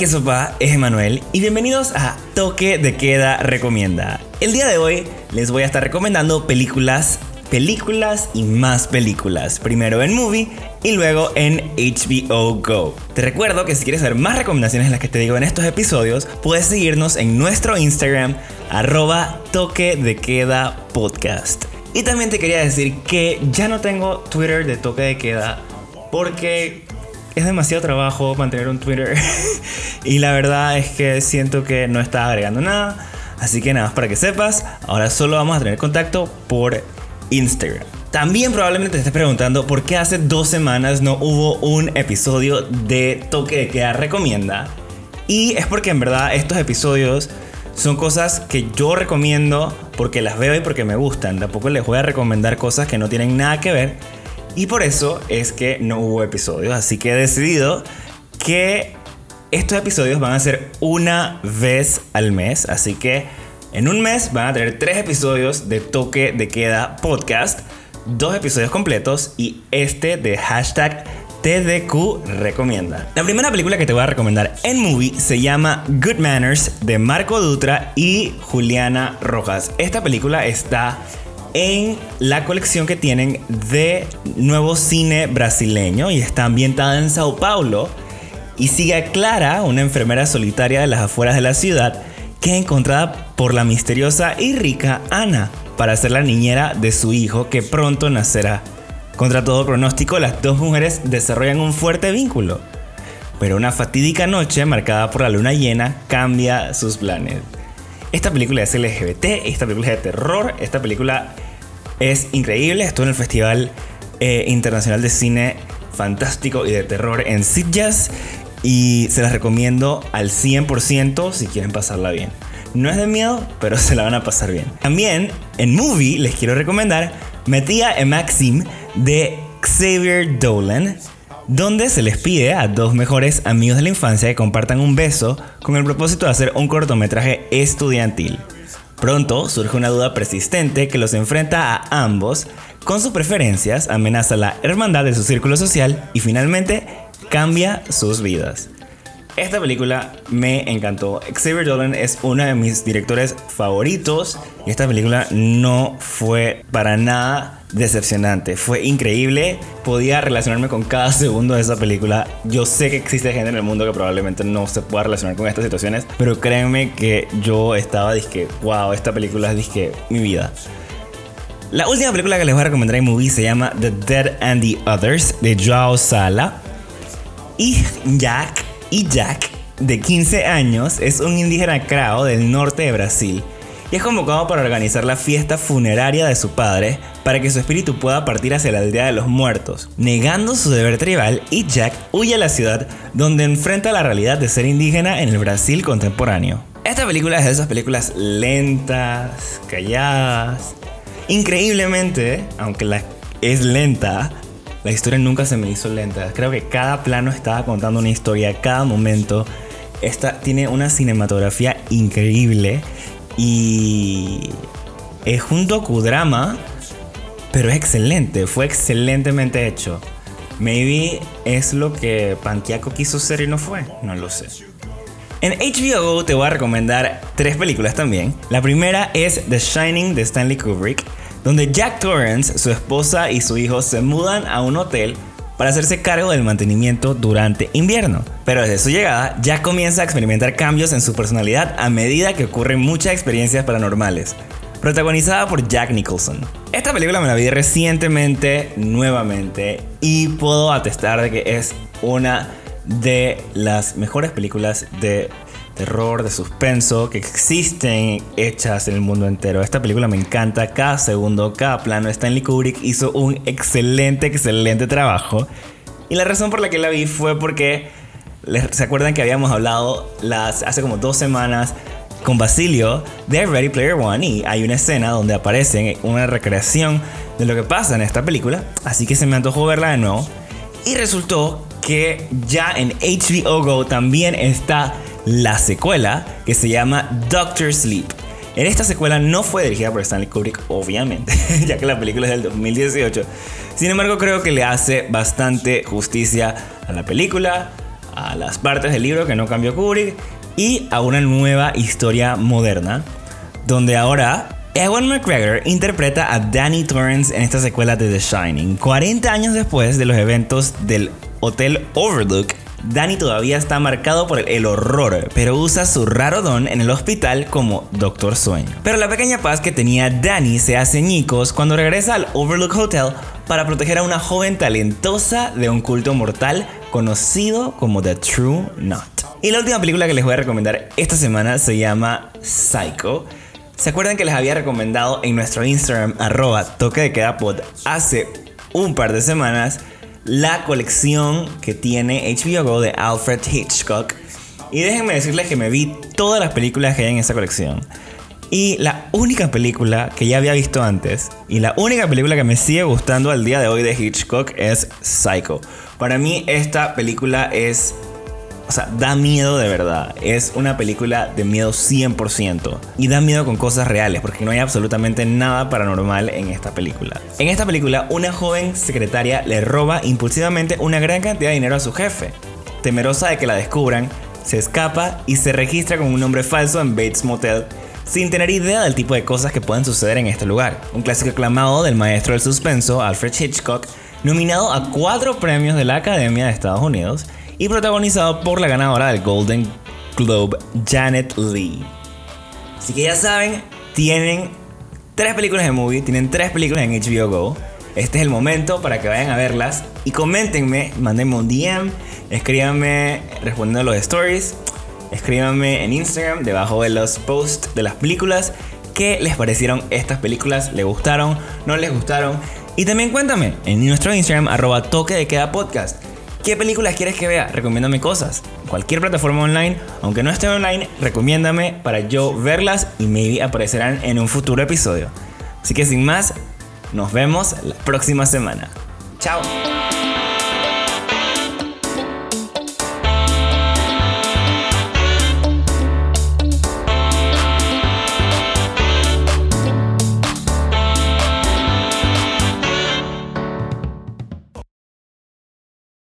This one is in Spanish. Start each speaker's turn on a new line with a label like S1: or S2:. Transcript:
S1: que sopa es Emanuel y bienvenidos a Toque de Queda Recomienda. El día de hoy les voy a estar recomendando películas, películas y más películas. Primero en Movie y luego en HBO Go. Te recuerdo que si quieres ver más recomendaciones de las que te digo en estos episodios, puedes seguirnos en nuestro Instagram arroba toque de queda podcast. Y también te quería decir que ya no tengo Twitter de toque de queda porque es demasiado trabajo mantener un Twitter y la verdad es que siento que no está agregando nada. Así que nada más para que sepas, ahora solo vamos a tener contacto por Instagram. También probablemente te estés preguntando por qué hace dos semanas no hubo un episodio de Toque de Queda Recomienda. Y es porque en verdad estos episodios son cosas que yo recomiendo porque las veo y porque me gustan. Tampoco les voy a recomendar cosas que no tienen nada que ver y por eso es que no hubo episodios. Así que he decidido que estos episodios van a ser una vez al mes. Así que en un mes van a tener tres episodios de Toque de Queda Podcast. Dos episodios completos y este de hashtag TDQ recomienda. La primera película que te voy a recomendar en movie se llama Good Manners de Marco Dutra y Juliana Rojas. Esta película está en la colección que tienen de nuevo cine brasileño y está ambientada en Sao Paulo y sigue a Clara, una enfermera solitaria de las afueras de la ciudad, que es encontrada por la misteriosa y rica Ana para ser la niñera de su hijo que pronto nacerá. Contra todo pronóstico, las dos mujeres desarrollan un fuerte vínculo, pero una fatídica noche marcada por la luna llena cambia sus planes. Esta película es LGBT, esta película es de terror, esta película es increíble. Estuvo en el Festival eh, Internacional de Cine Fantástico y de Terror en Sitges y se las recomiendo al 100% si quieren pasarla bien. No es de miedo, pero se la van a pasar bien. También en Movie les quiero recomendar Metía en Maxim de Xavier Dolan donde se les pide a dos mejores amigos de la infancia que compartan un beso con el propósito de hacer un cortometraje estudiantil. Pronto surge una duda persistente que los enfrenta a ambos, con sus preferencias amenaza la hermandad de su círculo social y finalmente cambia sus vidas. Esta película me encantó. Xavier Dolan es uno de mis directores favoritos y esta película no fue para nada decepcionante. Fue increíble. Podía relacionarme con cada segundo de esa película. Yo sé que existe gente en el mundo que probablemente no se pueda relacionar con estas situaciones, pero créanme que yo estaba disque, wow, esta película es disque mi vida. La última película que les voy a recomendar en movie se llama The Dead and the Others de Joao Sala. Y Jack y Jack, de 15 años, es un indígena crao del norte de Brasil y es convocado para organizar la fiesta funeraria de su padre para que su espíritu pueda partir hacia la aldea de los muertos. Negando su deber tribal, y Jack huye a la ciudad donde enfrenta la realidad de ser indígena en el Brasil contemporáneo. Esta película es de esas películas lentas, calladas. Increíblemente, aunque la es lenta, la historia nunca se me hizo lenta. Creo que cada plano estaba contando una historia, cada momento. Esta tiene una cinematografía increíble y es un docudrama, pero es excelente, fue excelentemente hecho. Maybe es lo que Panquiaco quiso ser y no fue, no lo sé. En HBO te voy a recomendar tres películas también. La primera es The Shining de Stanley Kubrick donde Jack Torrance, su esposa y su hijo se mudan a un hotel para hacerse cargo del mantenimiento durante invierno. Pero desde su llegada, Jack comienza a experimentar cambios en su personalidad a medida que ocurren muchas experiencias paranormales. Protagonizada por Jack Nicholson. Esta película me la vi recientemente, nuevamente, y puedo atestar de que es una de las mejores películas de terror, de suspenso que existen hechas en el mundo entero. Esta película me encanta, cada segundo, cada plano. Stanley Kubrick hizo un excelente, excelente trabajo. Y la razón por la que la vi fue porque, ¿se acuerdan que habíamos hablado las, hace como dos semanas con Basilio de Ready Player One? Y hay una escena donde aparece una recreación de lo que pasa en esta película. Así que se me antojó verla de nuevo. Y resultó que ya en HBO Go también está la secuela que se llama Doctor Sleep. En esta secuela no fue dirigida por Stanley Kubrick, obviamente, ya que la película es del 2018. Sin embargo, creo que le hace bastante justicia a la película, a las partes del libro que no cambió Kubrick y a una nueva historia moderna, donde ahora Ewan McGregor interpreta a Danny Torrance en esta secuela de The Shining. 40 años después de los eventos del Hotel Overlook, Danny todavía está marcado por el horror, pero usa su raro don en el hospital como Doctor Sueño. Pero la pequeña paz que tenía Danny se hace ñicos cuando regresa al Overlook Hotel para proteger a una joven talentosa de un culto mortal conocido como The True Knot. Y la última película que les voy a recomendar esta semana se llama Psycho ¿Se acuerdan que les había recomendado en nuestro Instagram arroba toque de queda pod hace un par de semanas la colección que tiene HBO Go de Alfred Hitchcock? Y déjenme decirles que me vi todas las películas que hay en esa colección. Y la única película que ya había visto antes y la única película que me sigue gustando al día de hoy de Hitchcock es Psycho. Para mí esta película es o sea, da miedo de verdad. Es una película de miedo 100%. Y da miedo con cosas reales, porque no hay absolutamente nada paranormal en esta película. En esta película, una joven secretaria le roba impulsivamente una gran cantidad de dinero a su jefe. Temerosa de que la descubran, se escapa y se registra con un nombre falso en Bates Motel sin tener idea del tipo de cosas que pueden suceder en este lugar. Un clásico aclamado del maestro del suspenso, Alfred Hitchcock, nominado a cuatro premios de la Academia de Estados Unidos y protagonizado por la ganadora del Golden Globe, Janet Lee. Así que ya saben, tienen tres películas de movie, tienen tres películas en HBO Go. Este es el momento para que vayan a verlas y coméntenme, mándenme un DM, escríbanme respondiendo a los stories, escríbanme en Instagram debajo de los posts de las películas qué les parecieron estas películas, les gustaron, no les gustaron. Y también cuéntame en nuestro Instagram arroba toque de queda podcast ¿Qué películas quieres que vea? Recomiéndame cosas. Cualquier plataforma online, aunque no esté online, recomiéndame para yo verlas y maybe aparecerán en un futuro episodio. Así que sin más, nos vemos la próxima semana. Chao.